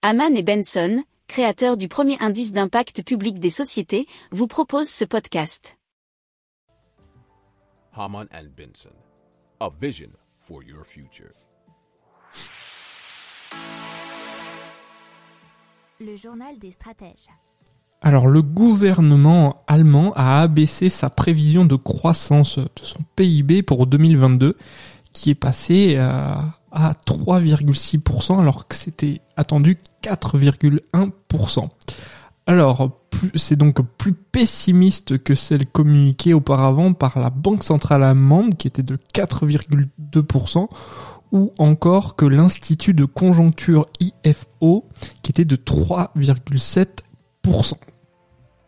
Haman et Benson, créateurs du premier indice d'impact public des sociétés, vous proposent ce podcast. Haman and Benson, a vision for your future. Le journal des stratèges. Alors le gouvernement allemand a abaissé sa prévision de croissance de son PIB pour 2022 qui est passé à, à 3,6% alors que c'était attendu 4,1%. Alors, c'est donc plus pessimiste que celle communiquée auparavant par la Banque centrale allemande qui était de 4,2% ou encore que l'Institut de conjoncture IFO qui était de 3,7%.